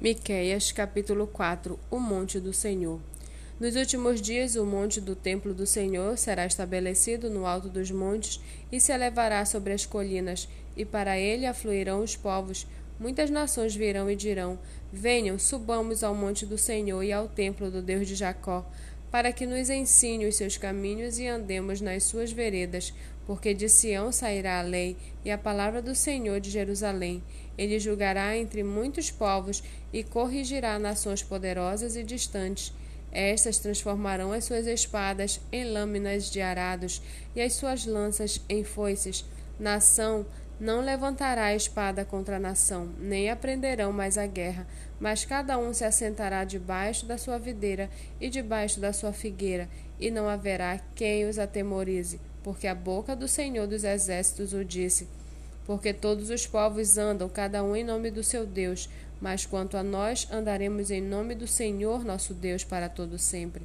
Miqueias, capítulo 4 O monte do Senhor. Nos últimos dias, o monte do templo do Senhor será estabelecido no alto dos montes e se elevará sobre as colinas, e para ele afluirão os povos. Muitas nações virão e dirão: Venham, subamos ao monte do Senhor e ao templo do Deus de Jacó, para que nos ensine os seus caminhos e andemos nas suas veredas, porque de Sião sairá a lei e a palavra do Senhor de Jerusalém. Ele julgará entre muitos povos e corrigirá nações poderosas e distantes. Estas transformarão as suas espadas em lâminas de arados e as suas lanças em foices. Nação não levantará a espada contra a nação, nem aprenderão mais a guerra, mas cada um se assentará debaixo da sua videira e debaixo da sua figueira, e não haverá quem os atemorize, porque a boca do Senhor dos Exércitos o disse porque todos os povos andam, cada um em nome do seu Deus, mas quanto a nós, andaremos em nome do Senhor nosso Deus para todo sempre.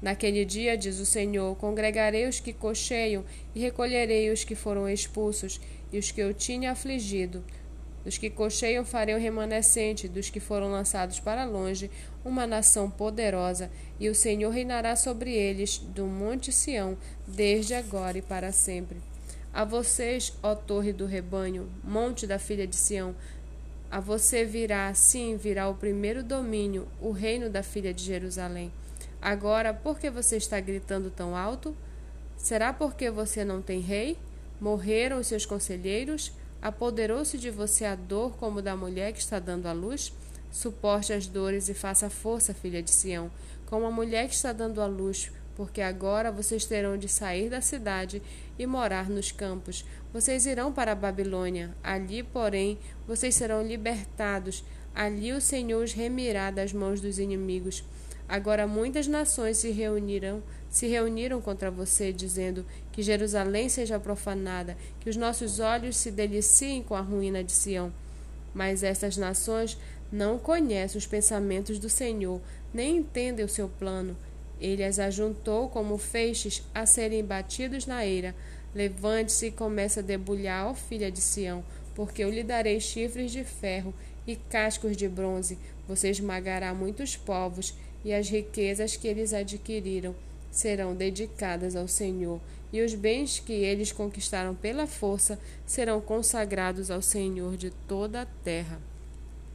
Naquele dia, diz o Senhor, congregarei os que cocheiam e recolherei os que foram expulsos e os que eu tinha afligido. Dos que cocheiam farei o remanescente, dos que foram lançados para longe, uma nação poderosa, e o Senhor reinará sobre eles do monte Sião, desde agora e para sempre. A vocês, ó torre do rebanho, monte da filha de Sião, a você virá, sim, virá o primeiro domínio, o reino da filha de Jerusalém. Agora, por que você está gritando tão alto? Será porque você não tem rei? Morreram os seus conselheiros? Apoderou-se de você a dor como da mulher que está dando à luz? Suporte as dores e faça força, filha de Sião, como a mulher que está dando à luz, porque agora vocês terão de sair da cidade e morar nos campos. Vocês irão para a Babilônia. Ali, porém, vocês serão libertados. Ali o Senhor os remirá das mãos dos inimigos. Agora muitas nações se reuniram, se reuniram contra você, dizendo que Jerusalém seja profanada, que os nossos olhos se deliciem com a ruína de Sião. Mas estas nações não conhecem os pensamentos do Senhor, nem entendem o seu plano. Ele as ajuntou como feixes a serem batidos na eira. Levante-se e comece a debulhar, ó filha de Sião, porque eu lhe darei chifres de ferro e cascos de bronze. Você esmagará muitos povos, e as riquezas que eles adquiriram serão dedicadas ao Senhor, e os bens que eles conquistaram pela força serão consagrados ao Senhor de toda a terra.